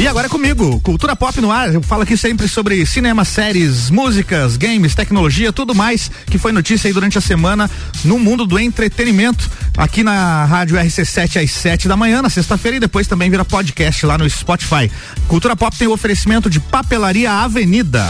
E agora é comigo, Cultura Pop no ar. Eu falo aqui sempre sobre cinema, séries, músicas, games, tecnologia, tudo mais que foi notícia aí durante a semana no mundo do entretenimento. Aqui na Rádio RC7 às 7 da manhã, na sexta-feira, e depois também vira podcast lá no Spotify. Cultura Pop tem o oferecimento de Papelaria Avenida.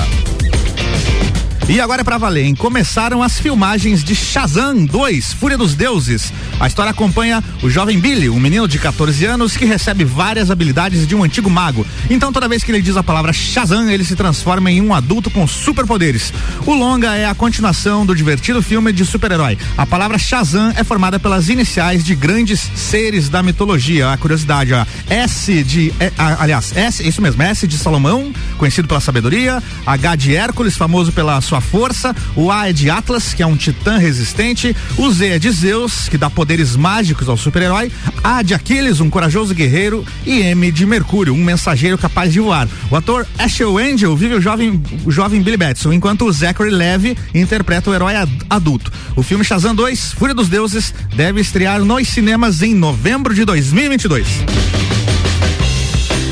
E agora é pra valer, hein? Começaram as filmagens de Shazam 2, Fúria dos Deuses. A história acompanha o jovem Billy, um menino de 14 anos que recebe várias habilidades de um antigo mago. Então, toda vez que ele diz a palavra Shazam, ele se transforma em um adulto com superpoderes. O longa é a continuação do divertido filme de super-herói. A palavra Shazam é formada pelas iniciais de grandes seres da mitologia. A curiosidade, a S de. É, aliás, S, isso mesmo, S de Salomão, conhecido pela sabedoria, H de Hércules, famoso pela sua força, o A é de Atlas, que é um titã resistente, o Z é de Zeus, que dá poderes mágicos ao super-herói, A de Aquiles, um corajoso guerreiro, e M de Mercúrio, um mensageiro capaz de voar. O ator Ashel Angel vive o jovem, o jovem Billy Batson, enquanto o Zachary Levy interpreta o herói adulto. O filme Shazam 2, Fúria dos Deuses, deve estrear nos cinemas em novembro de 2022.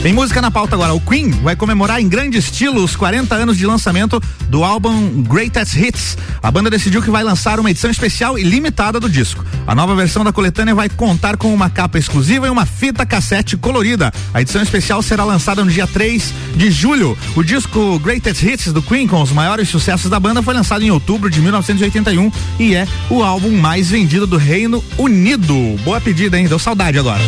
Tem música na pauta agora. O Queen vai comemorar em grande estilo os 40 anos de lançamento do álbum Greatest Hits. A banda decidiu que vai lançar uma edição especial e limitada do disco. A nova versão da coletânea vai contar com uma capa exclusiva e uma fita cassete colorida. A edição especial será lançada no dia 3 de julho. O disco Greatest Hits do Queen, com os maiores sucessos da banda, foi lançado em outubro de 1981 e é o álbum mais vendido do Reino Unido. Boa pedida, hein? Deu saudade agora.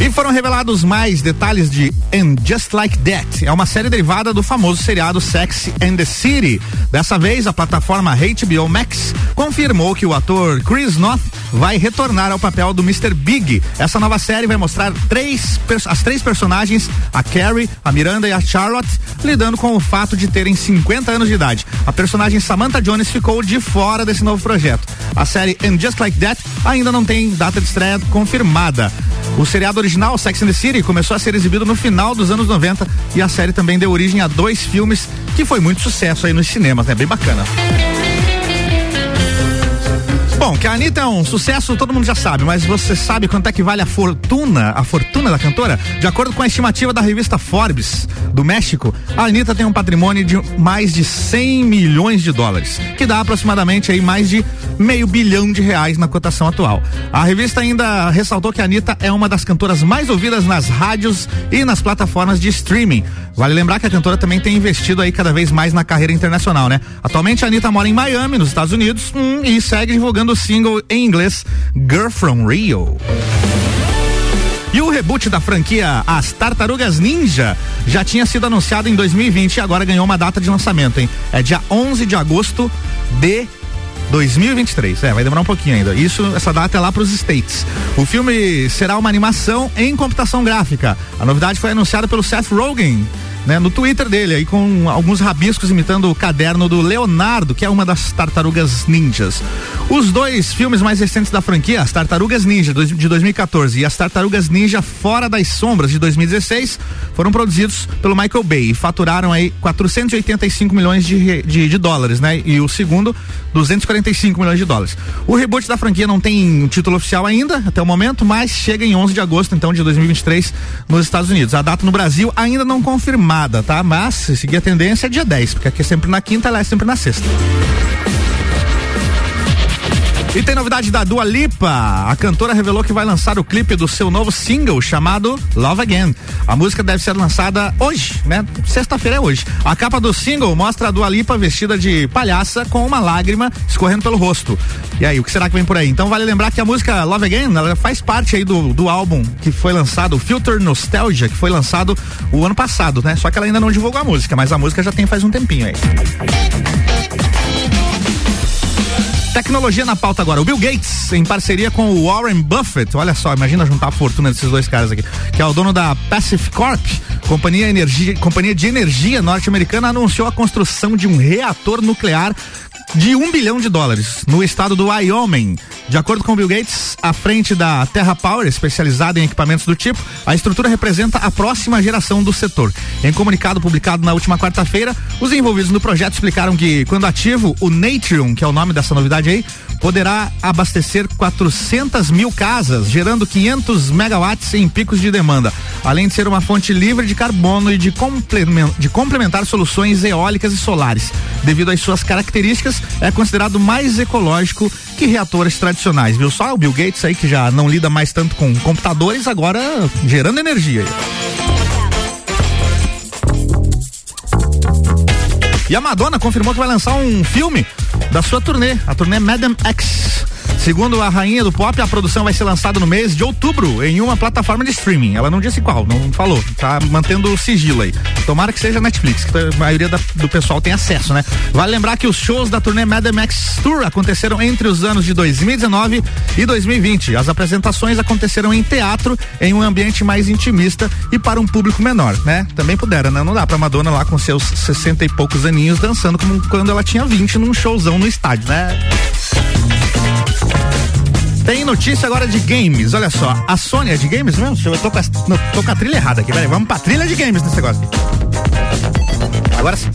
E foram revelados mais detalhes de And Just Like That. É uma série derivada do famoso seriado Sex and the City. Dessa vez, a plataforma HBO Max confirmou que o ator Chris Noth vai retornar ao papel do Mr. Big. Essa nova série vai mostrar três, as três personagens, a Carrie, a Miranda e a Charlotte, lidando com o fato de terem 50 anos de idade. A personagem Samantha Jones ficou de fora desse novo projeto. A série And Just Like That ainda não tem data de estreia confirmada. O seriado Sex and the City, começou a ser exibido no final dos anos 90 e a série também deu origem a dois filmes que foi muito sucesso aí nos cinemas, né? Bem bacana. Bom, que a Anitta é um sucesso, todo mundo já sabe, mas você sabe quanto é que vale a fortuna, a fortuna da cantora? De acordo com a estimativa da revista Forbes do México, a Anitta tem um patrimônio de mais de 100 milhões de dólares, que dá aproximadamente aí mais de meio bilhão de reais na cotação atual. A revista ainda ressaltou que a Anitta é uma das cantoras mais ouvidas nas rádios e nas plataformas de streaming. Vale lembrar que a cantora também tem investido aí cada vez mais na carreira internacional, né? Atualmente a Anitta mora em Miami, nos Estados Unidos, hum, e segue divulgando o single em inglês Girl from Rio. E o reboot da franquia As Tartarugas Ninja já tinha sido anunciado em 2020 e agora ganhou uma data de lançamento, hein? É dia 11 de agosto de 2023. É, vai demorar um pouquinho ainda. Isso, essa data é lá para os States. O filme será uma animação em computação gráfica. A novidade foi anunciada pelo Seth Rogen né, no Twitter dele, aí com alguns rabiscos imitando o caderno do Leonardo, que é uma das tartarugas ninjas. Os dois filmes mais recentes da franquia, As Tartarugas Ninja de 2014 e As Tartarugas Ninja Fora das Sombras de 2016, foram produzidos pelo Michael Bay e faturaram aí 485 milhões de, de, de dólares, né? E o segundo, 245 milhões de dólares. O reboot da franquia não tem título oficial ainda, até o momento, mas chega em 11 de agosto, então, de 2023, nos Estados Unidos. A data no Brasil ainda não confirmada confirmada, tá? Mas se seguir a tendência é dia 10, porque aqui é sempre na quinta, lá é sempre na sexta. E tem novidade da Dua Lipa. A cantora revelou que vai lançar o clipe do seu novo single chamado Love Again. A música deve ser lançada hoje, né? Sexta-feira é hoje. A capa do single mostra a Dua Lipa vestida de palhaça com uma lágrima escorrendo pelo rosto. E aí, o que será que vem por aí? Então vale lembrar que a música Love Again, ela faz parte aí do, do álbum que foi lançado, o Filter Nostalgia, que foi lançado o ano passado, né? Só que ela ainda não divulgou a música, mas a música já tem faz um tempinho aí. Tecnologia na pauta agora. O Bill Gates, em parceria com o Warren Buffett, olha só, imagina juntar a fortuna desses dois caras aqui, que é o dono da Pacific Corp, companhia, energia, companhia de energia norte-americana, anunciou a construção de um reator nuclear de um bilhão de dólares no estado do Wyoming. De acordo com Bill Gates, à frente da Terra Power, especializada em equipamentos do tipo, a estrutura representa a próxima geração do setor. Em comunicado publicado na última quarta-feira, os envolvidos no projeto explicaram que, quando ativo, o Natrium, que é o nome dessa novidade aí, poderá abastecer 400 mil casas, gerando 500 megawatts em picos de demanda, além de ser uma fonte livre de carbono e de, de complementar soluções eólicas e solares. Devido às suas características, é considerado mais ecológico que reatores tradicionais. Viu só o Bill Gates aí que já não lida mais tanto com computadores, agora gerando energia. E a Madonna confirmou que vai lançar um filme da sua turnê, a turnê Madam X. Segundo a rainha do pop, a produção vai ser lançada no mês de outubro em uma plataforma de streaming. Ela não disse qual, não falou. Tá mantendo o sigilo aí. Tomara que seja Netflix, que a maioria da, do pessoal tem acesso, né? Vale lembrar que os shows da turnê Mad Max Tour aconteceram entre os anos de 2019 e 2020. As apresentações aconteceram em teatro, em um ambiente mais intimista e para um público menor, né? Também puderam, né? Não dá pra Madonna lá com seus 60 e poucos aninhos dançando como quando ela tinha 20 num showzão no estádio, né? Tem notícia agora de games, olha só. A Sony é de games mesmo? Eu tô com a, tô com a trilha errada aqui, peraí. Vamos pra trilha de games nesse negócio. Agora sim.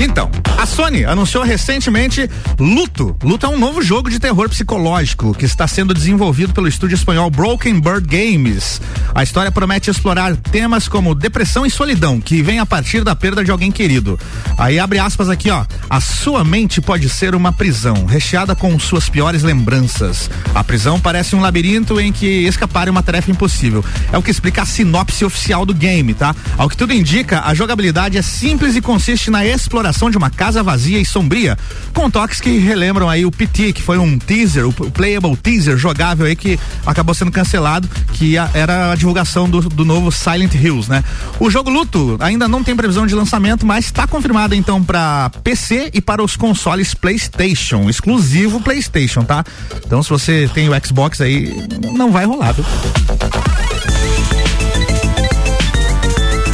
Então, a Sony anunciou recentemente Luto. Luto é um novo jogo de terror psicológico que está sendo desenvolvido pelo estúdio espanhol Broken Bird Games. A história promete explorar temas como depressão e solidão, que vem a partir da perda de alguém querido. Aí abre aspas aqui, ó. A sua mente pode ser uma prisão, recheada com suas piores lembranças. A prisão parece um labirinto em que escapar é uma tarefa impossível. É o que explica a sinopse oficial do game, tá? Ao que tudo indica, a jogabilidade é simples e consiste na exploração de uma casa vazia e sombria, com toques que relembram aí o PT, que foi um teaser, o playable teaser jogável aí que acabou sendo cancelado, que era divulgação do, do, novo Silent Hills, né? O jogo Luto ainda não tem previsão de lançamento, mas está confirmado então para PC e para os consoles PlayStation, exclusivo PlayStation, tá? Então se você tem o Xbox aí, não vai rolar, viu?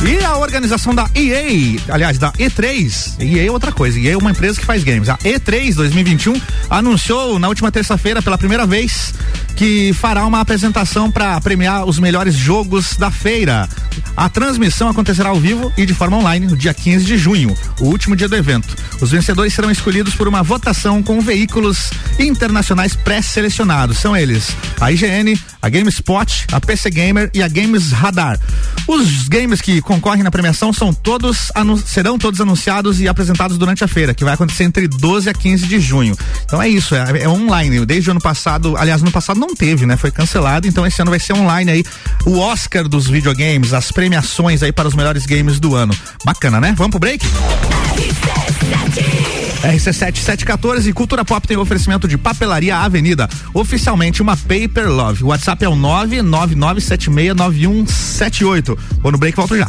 E a organização da EA, aliás, da E3, EA é outra coisa, EA é uma empresa que faz games. A E3 2021 anunciou na última terça-feira pela primeira vez que fará uma apresentação para premiar os melhores jogos da feira. A transmissão acontecerá ao vivo e de forma online no dia 15 de junho, o último dia do evento. Os vencedores serão escolhidos por uma votação com veículos internacionais pré-selecionados. São eles a IGN, a GameSpot, a PC Gamer e a Games Radar. Os games que concorrem na premiação são todos serão todos anunciados e apresentados durante a feira, que vai acontecer entre 12 a 15 de junho. Então é isso, é, é online. Desde o ano passado, aliás, no passado não teve, né? Foi cancelado, então esse ano vai ser online aí. O Oscar dos videogames, as premiações aí para os melhores games do ano. Bacana, né? Vamos pro break? RC7714 Cultura Pop tem oferecimento de Papelaria Avenida, oficialmente uma Paper Love. O WhatsApp é o 999769178. Vou no break, volto já.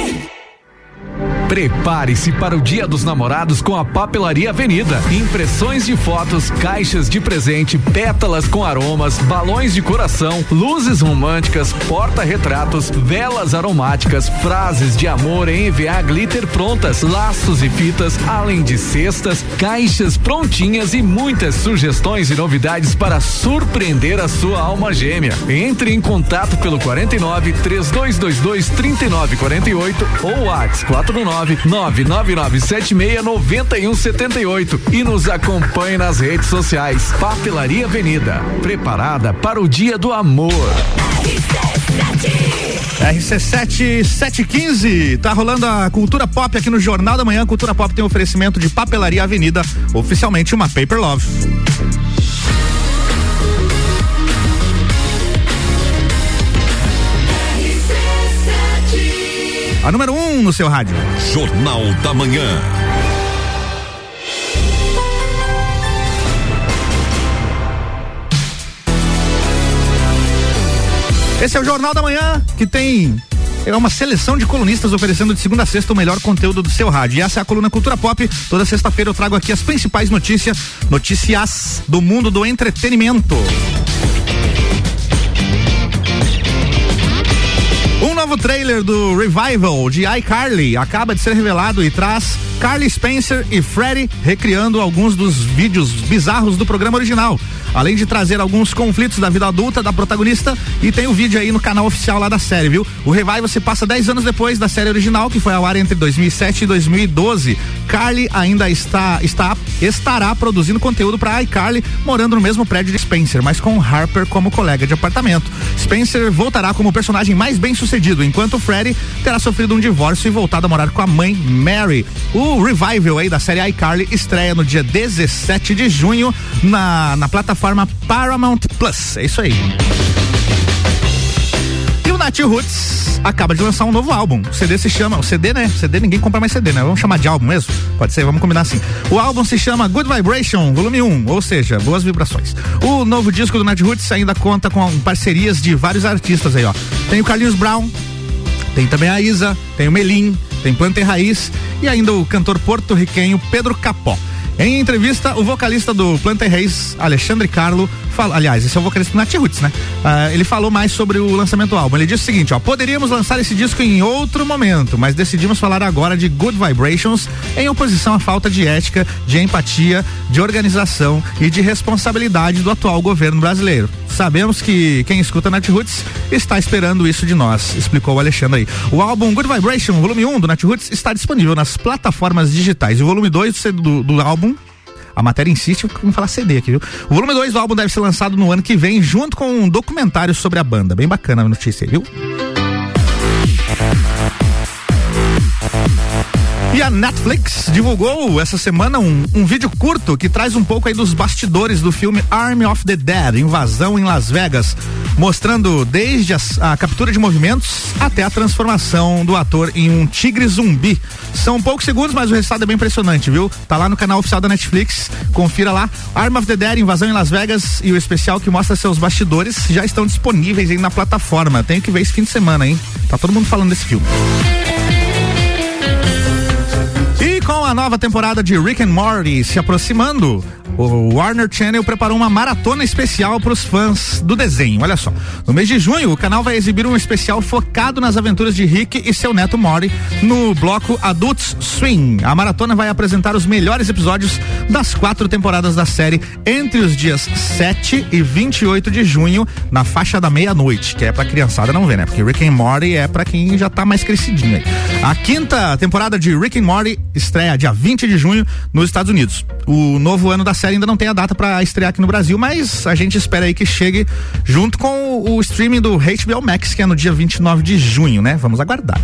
Prepare-se para o Dia dos Namorados com a Papelaria Avenida. Impressões de fotos, caixas de presente, pétalas com aromas, balões de coração, luzes românticas, porta-retratos, velas aromáticas, frases de amor em EVA glitter prontas, laços e fitas, além de cestas, caixas prontinhas e muitas sugestões e novidades para surpreender a sua alma gêmea. Entre em contato pelo 49 3222 3948 ou WhatsApp 49 999769178 e nos acompanhe nas redes sociais. Papelaria Avenida, preparada para o Dia do Amor. RC7 715, tá rolando a Cultura Pop aqui no Jornal da Manhã. Cultura Pop tem oferecimento de Papelaria Avenida, oficialmente uma Paper Love. A número 1 um no seu rádio. Jornal da Manhã. Esse é o Jornal da Manhã, que tem é uma seleção de colunistas oferecendo de segunda a sexta o melhor conteúdo do seu rádio. E essa é a coluna Cultura Pop. Toda sexta-feira eu trago aqui as principais notícias, notícias do mundo do entretenimento. Novo trailer do Revival de iCarly. Acaba de ser revelado e traz Carly Spencer e Freddie recriando alguns dos vídeos bizarros do programa original além de trazer alguns conflitos da vida adulta da protagonista e tem o vídeo aí no canal oficial lá da série, viu? O Revival se passa 10 anos depois da série original, que foi ao ar entre 2007 e 2012. Carly ainda está, está estará produzindo conteúdo para iCarly, morando no mesmo prédio de Spencer, mas com Harper como colega de apartamento. Spencer voltará como personagem mais bem sucedido, enquanto Freddy terá sofrido um divórcio e voltado a morar com a mãe Mary. O revival aí da série iCarly estreia no dia 17 de junho na, na plataforma plataforma Paramount Plus. É isso aí. E o Nat Roots acaba de lançar um novo álbum. O CD se chama. O CD, né? O CD ninguém compra mais CD, né? Vamos chamar de álbum mesmo? Pode ser, vamos combinar assim. O álbum se chama Good Vibration, volume 1, ou seja, boas vibrações. O novo disco do Nat Roots ainda conta com parcerias de vários artistas aí, ó. Tem o Carlinhos Brown, tem também a Isa, tem o Melim, tem Planta e Raiz e ainda o cantor porto-riquenho Pedro Capó. Em entrevista, o vocalista do Planta Reis, Alexandre Carlo, fala, aliás, esse é o vocalista do Nat Roots, né? Uh, ele falou mais sobre o lançamento do álbum. Ele disse o seguinte, ó, poderíamos lançar esse disco em outro momento, mas decidimos falar agora de Good Vibrations em oposição à falta de ética, de empatia, de organização e de responsabilidade do atual governo brasileiro. Sabemos que quem escuta Nat Roots está esperando isso de nós, explicou o Alexandre aí. O álbum Good Vibration, volume 1 do Nat Roots, está disponível nas plataformas digitais. O volume 2 do, do álbum a matéria insiste em falar CD aqui, viu? O volume 2 do álbum deve ser lançado no ano que vem, junto com um documentário sobre a banda. Bem bacana a notícia, viu? E a Netflix divulgou essa semana um, um, vídeo curto que traz um pouco aí dos bastidores do filme Army of the Dead, Invasão em Las Vegas, mostrando desde a, captura de movimentos até a transformação do ator em um tigre zumbi. São poucos segundos, mas o resultado é bem impressionante, viu? Tá lá no canal oficial da Netflix, confira lá. Army of the Dead, Invasão em Las Vegas e o especial que mostra seus bastidores já estão disponíveis aí na plataforma. Tenho que ver esse fim de semana, hein? Tá todo mundo falando desse filme. A nova temporada de Rick and Morty se aproximando, o Warner Channel preparou uma maratona especial para os fãs do desenho. Olha só. No mês de junho, o canal vai exibir um especial focado nas aventuras de Rick e seu neto Morty no bloco Adults Swing. A maratona vai apresentar os melhores episódios das quatro temporadas da série entre os dias 7 e 28 de junho, na faixa da meia-noite, que é pra criançada não ver, né? Porque Rick and Morty é para quem já tá mais crescidinho aí. A quinta temporada de Rick and Morty estreia dia 20 de junho nos Estados Unidos. O novo ano da série ainda não tem a data para estrear aqui no Brasil, mas a gente espera aí que chegue junto com o streaming do HBO Max, que é no dia 29 de junho, né? Vamos aguardar.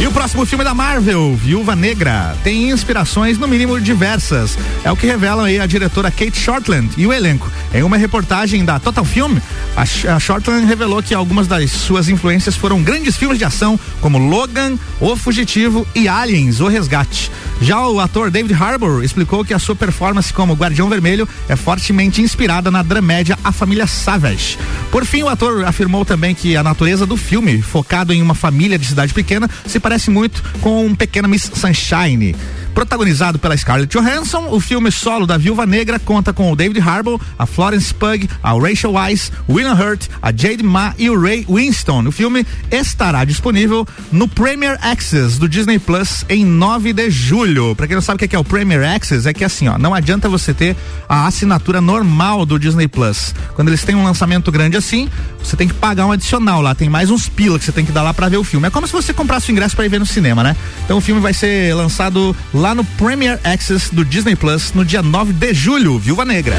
E o próximo filme da Marvel, Viúva Negra, tem inspirações no mínimo diversas. É o que revelam aí a diretora Kate Shortland e o elenco. Em uma reportagem da Total Film, a, Shortland revelou que algumas das suas influências foram grandes filmes de ação, como Logan, O Fugitivo e Aliens, O Resgate. Já o ator David Harbour explicou que a sua performance como Guardião Vermelho é fortemente inspirada na dramédia A Família Savage. Por fim, o ator afirmou também que a natureza do filme, focado em uma família de cidade pequena, se parece muito com um Pequena Miss Sunshine. Protagonizado pela Scarlett Johansson, o filme solo da Viúva Negra conta com o David Harbour, a Florence Pugh, a Rachel Weisz, William Hurt, a Jade Ma e o Ray Winston. O filme estará disponível no Premier Access do Disney Plus em 9 de julho. Para quem não sabe o que é o Premier Access, é que assim, ó, não adianta você ter a assinatura normal do Disney Plus. Quando eles têm um lançamento grande assim, você tem que pagar um adicional lá, tem mais uns pila que você tem que dar lá para ver o filme. É como se você comprasse o ingresso para ir ver no cinema, né? Então o filme vai ser lançado lá no Premier Access do Disney Plus no dia 9 de julho, Viúva Negra.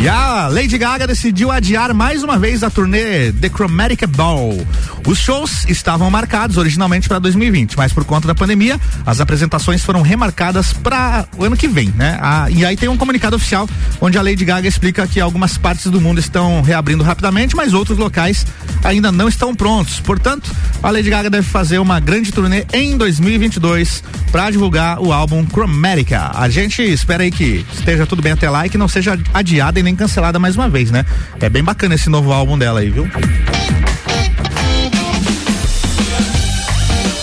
E a Lady Gaga decidiu adiar mais uma vez a turnê The Chromatic Ball. Os shows estavam marcados originalmente para 2020, mas por conta da pandemia, as apresentações foram remarcadas para o ano que vem, né? Ah, e aí tem um comunicado oficial onde a Lady Gaga explica que algumas partes do mundo estão reabrindo rapidamente, mas outros locais ainda não estão prontos. Portanto, a Lady Gaga deve fazer uma grande turnê em 2022 para divulgar o álbum Chromatica. A gente espera aí que esteja tudo bem até lá e que não seja adiada nem cancelada mais uma vez, né? É bem bacana esse novo álbum dela aí, viu?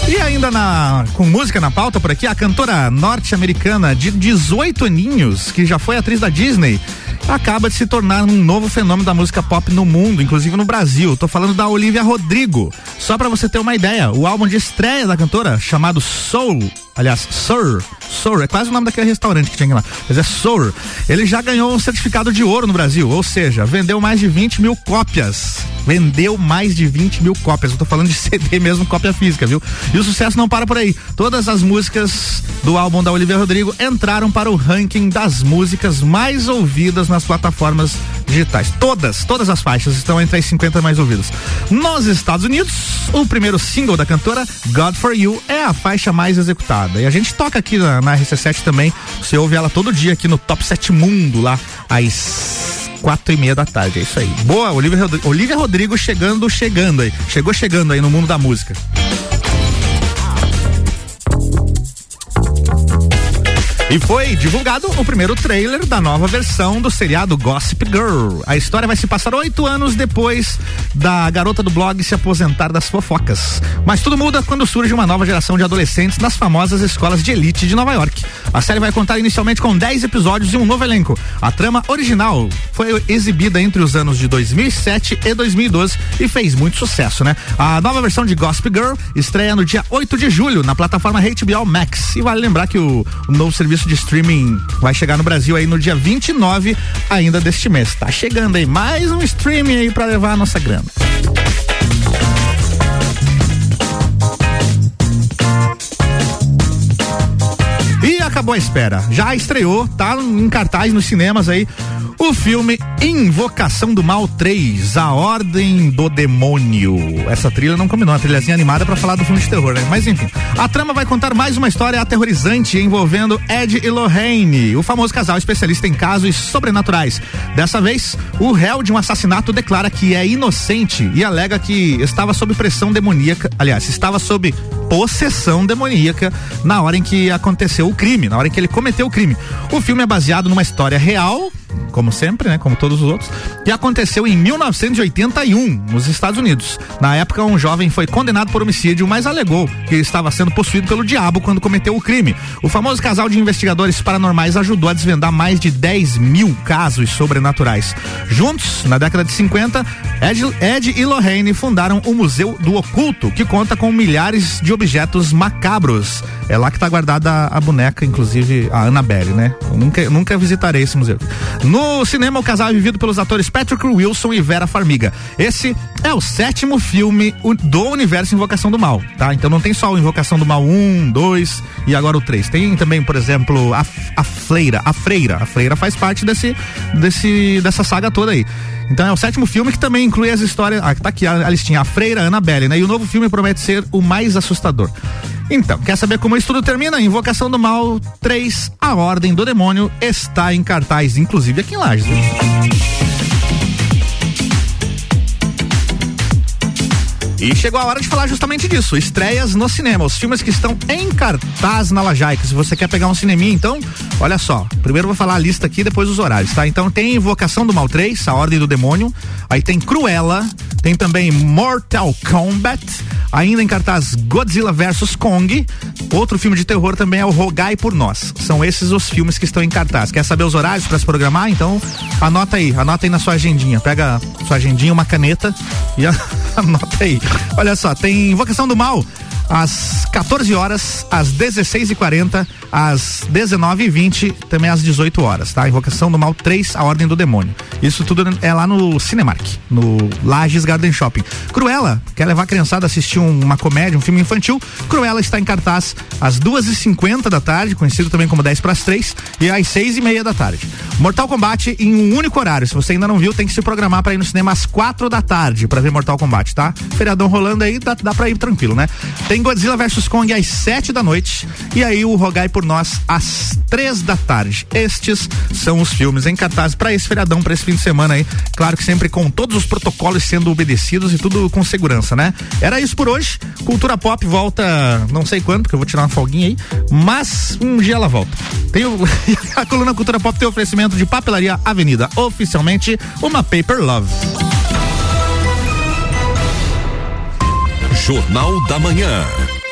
E ainda na, com música na pauta por aqui, a cantora norte-americana de 18 aninhos, que já foi atriz da Disney, acaba de se tornar um novo fenômeno da música pop no mundo, inclusive no Brasil. Tô falando da Olivia Rodrigo. Só para você ter uma ideia, o álbum de estreia da cantora, chamado Soul, aliás, Sir, Sir, é quase o nome daquele restaurante que tinha lá, mas é Sir. Ele já ganhou um certificado de ouro no Brasil, ou seja, vendeu mais de 20 mil cópias. Vendeu mais de 20 mil cópias. Eu tô falando de CD mesmo, cópia física, viu? E o sucesso não para por aí. Todas as músicas do álbum da Olivia Rodrigo entraram para o ranking das músicas mais ouvidas nas plataformas digitais. Todas, todas as faixas estão entre as 50 mais ouvidas. Nos Estados Unidos, o primeiro single da cantora, God for You, é a faixa mais executada. E a gente toca aqui na, na RC7 também. Você ouve ela todo dia aqui no Top 7 Mundo, lá às quatro e meia da tarde. É isso aí. Boa, Olivia, Rodrigo, Olivia Rodrigo chegando, chegando aí. Chegou chegando aí no mundo da música. E foi divulgado o primeiro trailer da nova versão do seriado Gossip Girl. A história vai se passar oito anos depois da garota do blog se aposentar das fofocas. Mas tudo muda quando surge uma nova geração de adolescentes nas famosas escolas de elite de Nova York. A série vai contar inicialmente com 10 episódios e um novo elenco. A trama original foi exibida entre os anos de 2007 e 2012 e fez muito sucesso, né? A nova versão de Gossip Girl estreia no dia 8 de julho na plataforma HBO Max. E vale lembrar que o, o novo serviço de streaming vai chegar no Brasil aí no dia 29 ainda deste mês. Tá chegando aí mais um streaming aí para levar a nossa grana. Acabou a espera. Já estreou, tá em cartaz nos cinemas aí o filme Invocação do Mal 3, A Ordem do Demônio. Essa trilha não combinou, a trilhazinha animada para falar do filme de terror, né? Mas enfim, a trama vai contar mais uma história aterrorizante envolvendo Ed e Lorraine, o famoso casal especialista em casos sobrenaturais. Dessa vez, o réu de um assassinato declara que é inocente e alega que estava sob pressão demoníaca, aliás, estava sob possessão demoníaca na hora em que aconteceu o crime, na hora em que ele cometeu o crime. O filme é baseado numa história real como sempre, né? Como todos os outros, que aconteceu em 1981, nos Estados Unidos. Na época, um jovem foi condenado por homicídio, mas alegou que estava sendo possuído pelo diabo quando cometeu o crime. O famoso casal de investigadores paranormais ajudou a desvendar mais de 10 mil casos sobrenaturais. Juntos, na década de 50, Ed, Ed e Lorraine fundaram o Museu do Oculto, que conta com milhares de objetos macabros. É lá que está guardada a, boneca, inclusive a Annabelle, né? Eu nunca, nunca visitarei esse museu. No cinema, o casal é vivido pelos atores Patrick Wilson e Vera Farmiga. Esse é o sétimo filme do universo Invocação do Mal, tá? Então não tem só o Invocação do Mal 1, 2 e agora o 3. Tem também, por exemplo, a, a Freira. A Freira. A Freira faz parte desse, desse, dessa saga toda aí. Então é o sétimo filme que também inclui as histórias. Ah, tá aqui a, a listinha, a Freira Annabelle, né? E o novo filme promete ser o mais assustador. Então, quer saber como isso tudo termina? Invocação do Mal 3, A Ordem do Demônio, está em cartaz, inclusive aqui em Lages. E chegou a hora de falar justamente disso, estreias no cinema, os filmes que estão em cartaz na Lajaica. Se você quer pegar um cineminha, então, olha só. Primeiro vou falar a lista aqui, depois os horários, tá? Então tem Invocação do Mal 3, A Ordem do Demônio, aí tem Cruella, tem também Mortal Kombat, ainda em cartaz Godzilla vs Kong, outro filme de terror também é o Rogai por Nós. São esses os filmes que estão em cartaz. Quer saber os horários para se programar? Então, anota aí, anota aí na sua agendinha. Pega sua agendinha, uma caneta e anota aí. Olha só, tem Invocação do Mal às 14 horas, às 16 e 40 às 19 e 20 também às 18 horas, tá? Invocação do Mal 3, a Ordem do Demônio. Isso tudo é lá no Cinemark, no Lages Garden Shopping. Cruella, quer levar a criançada a assistir uma comédia, um filme infantil? Cruella está em cartaz às duas e cinquenta da tarde, conhecido também como 10 para as três, e às seis e meia da tarde. Mortal Kombat em um único horário. Se você ainda não viu, tem que se programar para ir no cinema às quatro da tarde para ver Mortal Kombat, tá? Feriadão rolando aí, dá, dá pra ir tranquilo, né? Tem Godzilla vs Kong às sete da noite e aí o Rogai por Nós às três da tarde. Estes são os filmes em cartaz para esse feriadão, para esse fim de semana aí. Claro que sempre com todos os protocolos sendo obedecidos e tudo com segurança, né? Era isso por hoje. Cultura Pop volta não sei quando, porque eu vou tirar uma folguinha aí, mas um dia ela volta. Tem o, a coluna Cultura Pop tem oferecimento de Papelaria Avenida, oficialmente uma Paper Love. Jornal da Manhã.